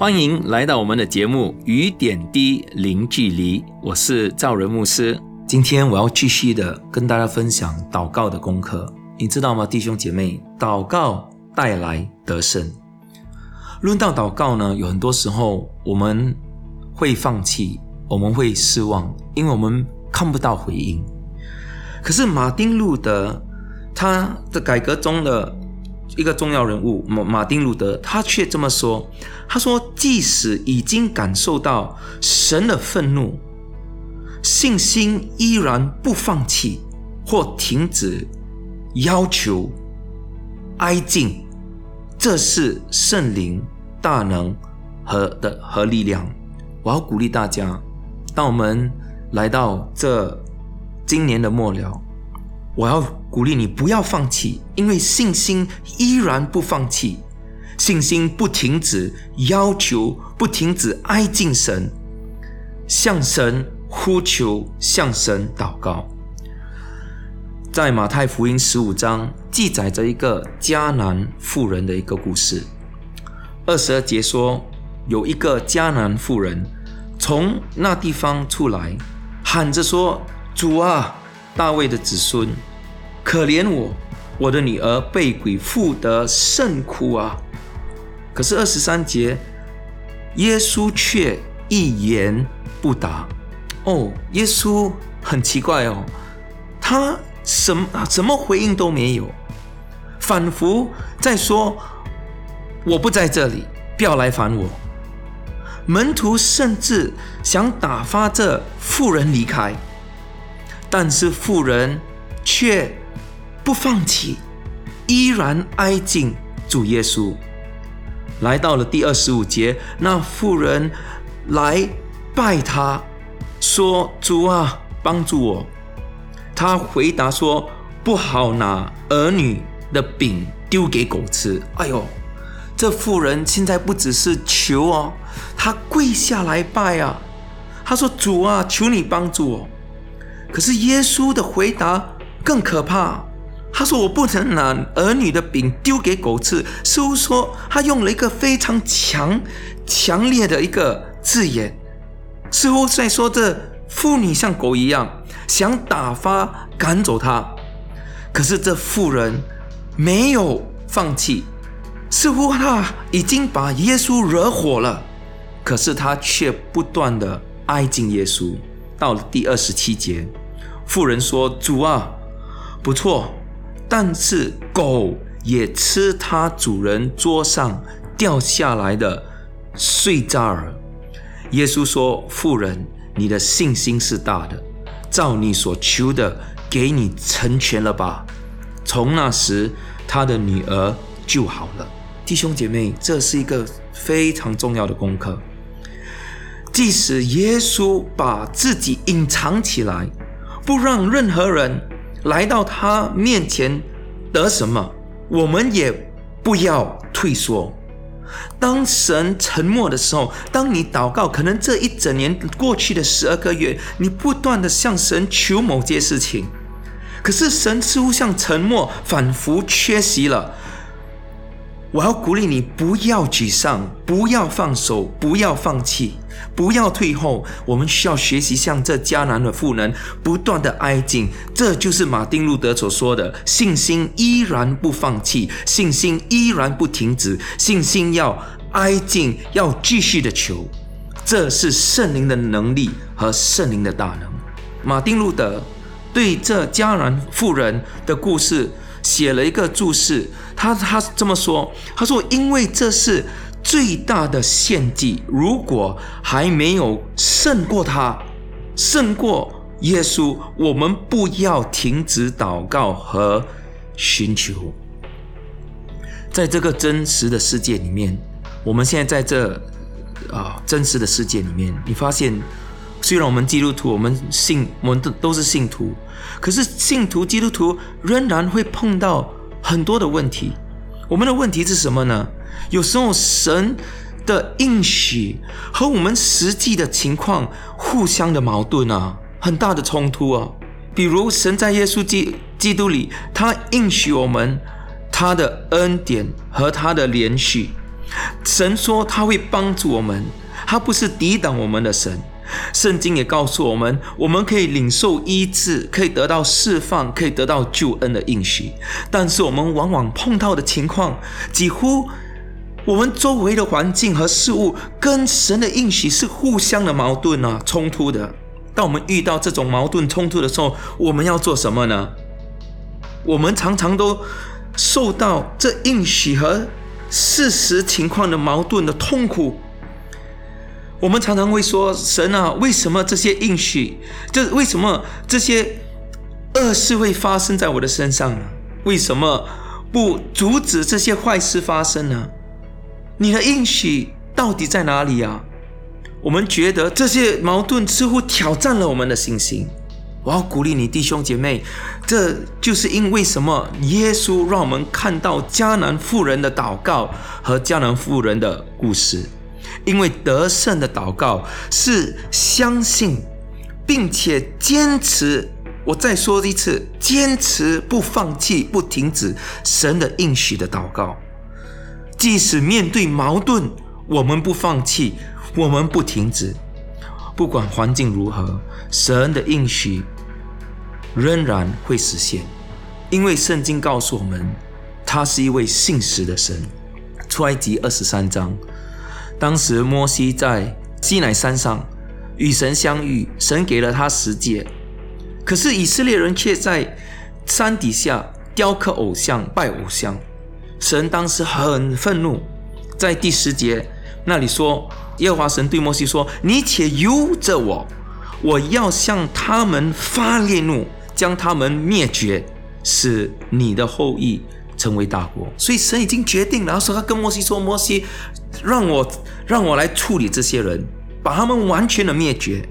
欢迎来到我们的节目《雨点滴零距离》，我是赵仁牧师。今天我要继续的跟大家分享祷告的功课。你知道吗，弟兄姐妹？祷告带来得胜。论到祷告呢，有很多时候我们会放弃。我们会失望，因为我们看不到回应。可是马丁路德他的改革中的一个重要人物马马丁路德，他却这么说：“他说，即使已经感受到神的愤怒，信心依然不放弃或停止要求哀敬，这是圣灵大能和的和力量。我要鼓励大家。”当我们来到这今年的末了，我要鼓励你不要放弃，因为信心依然不放弃，信心不停止要求，不停止哀敬神，向神呼求，向神祷告。在马太福音十五章记载着一个迦南妇人的一个故事，二十二节说，有一个迦南妇人。从那地方出来，喊着说：“主啊，大卫的子孙，可怜我，我的女儿被鬼附得甚苦啊！”可是二十三节，耶稣却一言不答。哦，耶稣很奇怪哦，他什么什么回应都没有，仿佛在说：“我不在这里，不要来烦我。”门徒甚至想打发这妇人离开，但是妇人却不放弃，依然挨近主耶稣。来到了第二十五节，那妇人来拜他，说：“主啊，帮助我。”他回答说：“不好拿儿女的饼丢给狗吃。”哎呦！这妇人现在不只是求哦，她跪下来拜啊。她说：“主啊，求你帮助我。”可是耶稣的回答更可怕。他说：“我不能拿儿女的饼丢给狗吃。”似乎说他用了一个非常强、强烈的一个字眼，似乎在说这妇女像狗一样，想打发赶走他。可是这妇人没有放弃。似乎他已经把耶稣惹火了，可是他却不断的挨近耶稣。到了第二十七节，妇人说：“主啊，不错，但是狗也吃它主人桌上掉下来的碎渣儿。”耶稣说：“妇人，你的信心是大的，照你所求的，给你成全了吧。”从那时，他的女儿就好了。弟兄姐妹，这是一个非常重要的功课。即使耶稣把自己隐藏起来，不让任何人来到他面前得什么，我们也不要退缩。当神沉默的时候，当你祷告，可能这一整年过去的十二个月，你不断的向神求某件事情，可是神似乎像沉默，仿佛缺席了。我要鼓励你，不要沮丧，不要放手，不要放弃，不要退后。我们需要学习像这迦南的妇人，不断的挨近。这就是马丁路德所说的：信心依然不放弃，信心依然不停止，信心要挨近，要继续的求。这是圣灵的能力和圣灵的大能。马丁路德对这迦南妇人的故事。写了一个注释，他他这么说，他说：“因为这是最大的献祭，如果还没有胜过他，胜过耶稣，我们不要停止祷告和寻求。在这个真实的世界里面，我们现在在这啊真实的世界里面，你发现虽然我们基督徒，我们信，我们都都是信徒，可是信徒基督徒仍然会碰到很多的问题。我们的问题是什么呢？有时候神的应许和我们实际的情况互相的矛盾啊，很大的冲突啊。比如神在耶稣基基督里，他应许我们他的恩典和他的连续。神说他会帮助我们，他不是抵挡我们的神。圣经也告诉我们，我们可以领受医治，可以得到释放，可以得到救恩的应许。但是我们往往碰到的情况，几乎我们周围的环境和事物跟神的应许是互相的矛盾啊，冲突的。当我们遇到这种矛盾冲突的时候，我们要做什么呢？我们常常都受到这应许和事实情况的矛盾的痛苦。我们常常会说：“神啊，为什么这些应许，这为什么这些恶事会发生在我的身上呢？为什么不阻止这些坏事发生呢？你的应许到底在哪里啊？”我们觉得这些矛盾似乎挑战了我们的信心。我要鼓励你，弟兄姐妹，这就是因为什么？耶稣让我们看到迦南妇人的祷告和迦南妇人的故事。因为得胜的祷告是相信，并且坚持。我再说一次，坚持不放弃、不停止神的应许的祷告。即使面对矛盾，我们不放弃，我们不停止。不管环境如何，神的应许仍然会实现。因为圣经告诉我们，他是一位信实的神。出埃及二十三章。当时摩西在西乃山上与神相遇，神给了他十诫，可是以色列人却在山底下雕刻偶像、拜偶像。神当时很愤怒，在第十节那里说：“耶和华神对摩西说：‘你且由着我，我要向他们发烈怒，将他们灭绝，使你的后裔成为大国。’所以神已经决定了，然后说他跟摩西说：‘摩西。’让我让我来处理这些人，把他们完全的灭绝，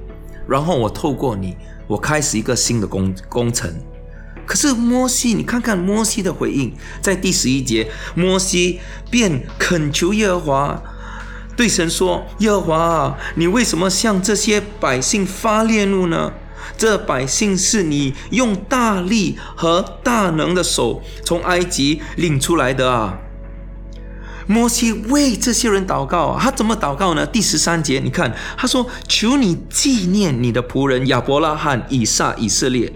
然后我透过你，我开始一个新的工工程。可是摩西，你看看摩西的回应，在第十一节，摩西便恳求耶和华，对神说：“耶和华啊，你为什么向这些百姓发烈怒呢？这百姓是你用大力和大能的手从埃及领出来的啊！”摩西为这些人祷告，他怎么祷告呢？第十三节，你看，他说：“求你纪念你的仆人亚伯拉罕、以撒、以色列，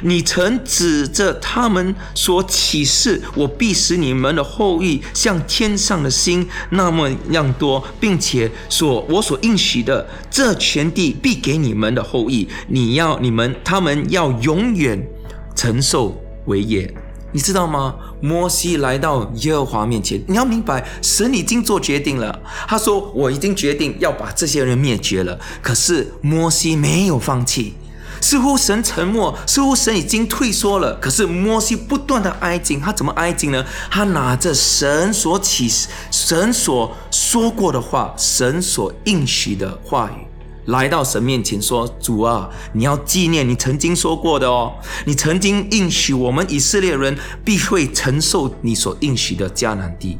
你曾指着他们所起誓，我必使你们的后裔像天上的星那么样多，并且所我所应许的这全地必给你们的后裔，你要你们他们要永远承受为业。”你知道吗？摩西来到耶和华面前，你要明白，神已经做决定了。他说：“我已经决定要把这些人灭绝了。”可是摩西没有放弃，似乎神沉默，似乎神已经退缩了。可是摩西不断的挨近，他怎么挨近呢？他拿着神所启、神所说过的话、神所应许的话语。来到神面前说：“主啊，你要纪念你曾经说过的哦，你曾经应许我们以色列人必会承受你所应许的迦南地。”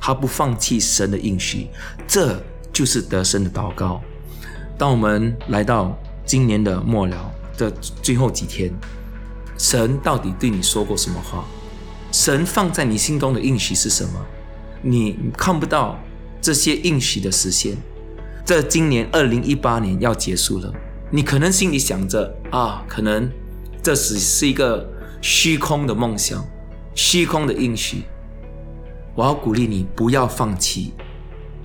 他不放弃神的应许，这就是得胜的祷告。当我们来到今年的末了的最后几天，神到底对你说过什么话？神放在你心中的应许是什么？你看不到这些应许的实现。这今年二零一八年要结束了，你可能心里想着啊，可能这只是一个虚空的梦想，虚空的应许。我要鼓励你不要放弃，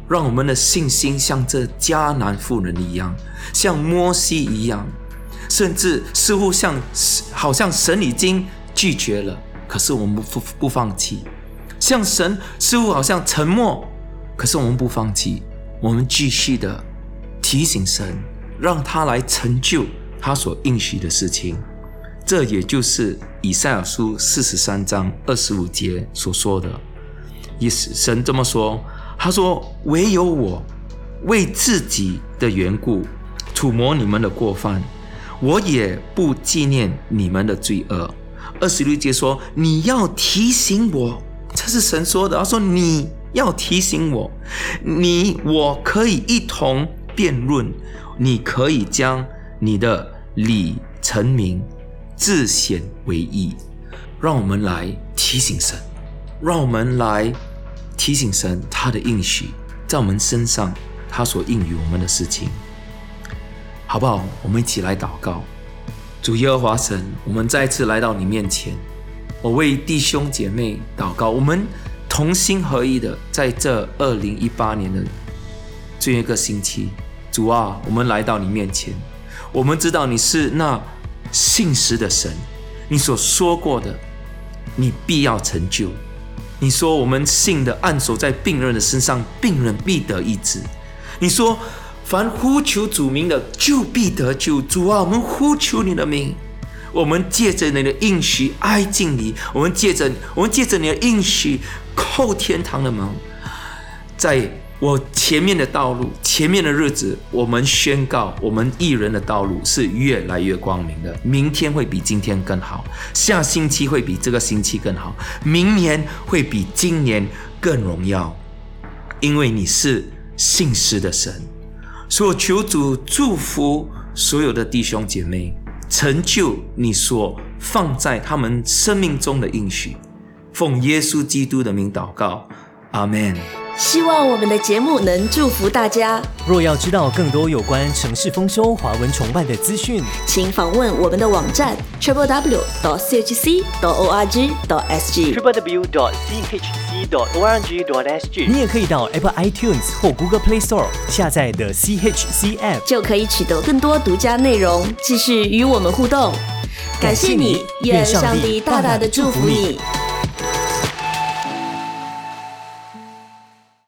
让我们的信心像这迦南妇人一样，像摩西一样，甚至似乎像好像神已经拒绝了，可是我们不不放弃，像神似乎好像沉默，可是我们不放弃。我们继续的提醒神，让他来成就他所应许的事情。这也就是以赛亚书四十三章二十五节所说的意思。神这么说：“他说，唯有我为自己的缘故，涂抹你们的过犯，我也不纪念你们的罪恶。二十六节说：“你要提醒我，这是神说的。他说你要提醒我，你我可以一同辩论，你可以将你的理成名，自显为义。让我们来提醒神，让我们来提醒神他的应许在我们身上，他所应予我们的事情，好不好？我们一起来祷告。”主耶和华神，我们再次来到你面前，我为弟兄姐妹祷告，我们同心合意的在这二零一八年的最后一个星期，主啊，我们来到你面前，我们知道你是那信实的神，你所说过的，你必要成就。你说我们信的按手在病人的身上，病人必得医治。你说。凡呼求主名的，就必得救。主啊，我们呼求你的名，我们借着你的应许挨近你，我们借着我们借着你的应许叩天堂的门。在我前面的道路，前面的日子，我们宣告，我们一人的道路是越来越光明的。明天会比今天更好，下星期会比这个星期更好，明年会比今年更荣耀，因为你是信实的神。所以求主祝福所有的弟兄姐妹，成就你所放在他们生命中的应许。奉耶稣基督的名祷告，阿门。希望我们的节目能祝福大家。若要知道更多有关城市丰收、华文崇拜的资讯，请访问我们的网站 triple w dot chc dot org dot sg。triple w dot chc dot org dot sg。你也可以到 Apple iTunes 或 Google Play Store 下载的 CHC App，就可以取得更多独家内容，继续与我们互动。感谢你，愿上帝大大的祝福你。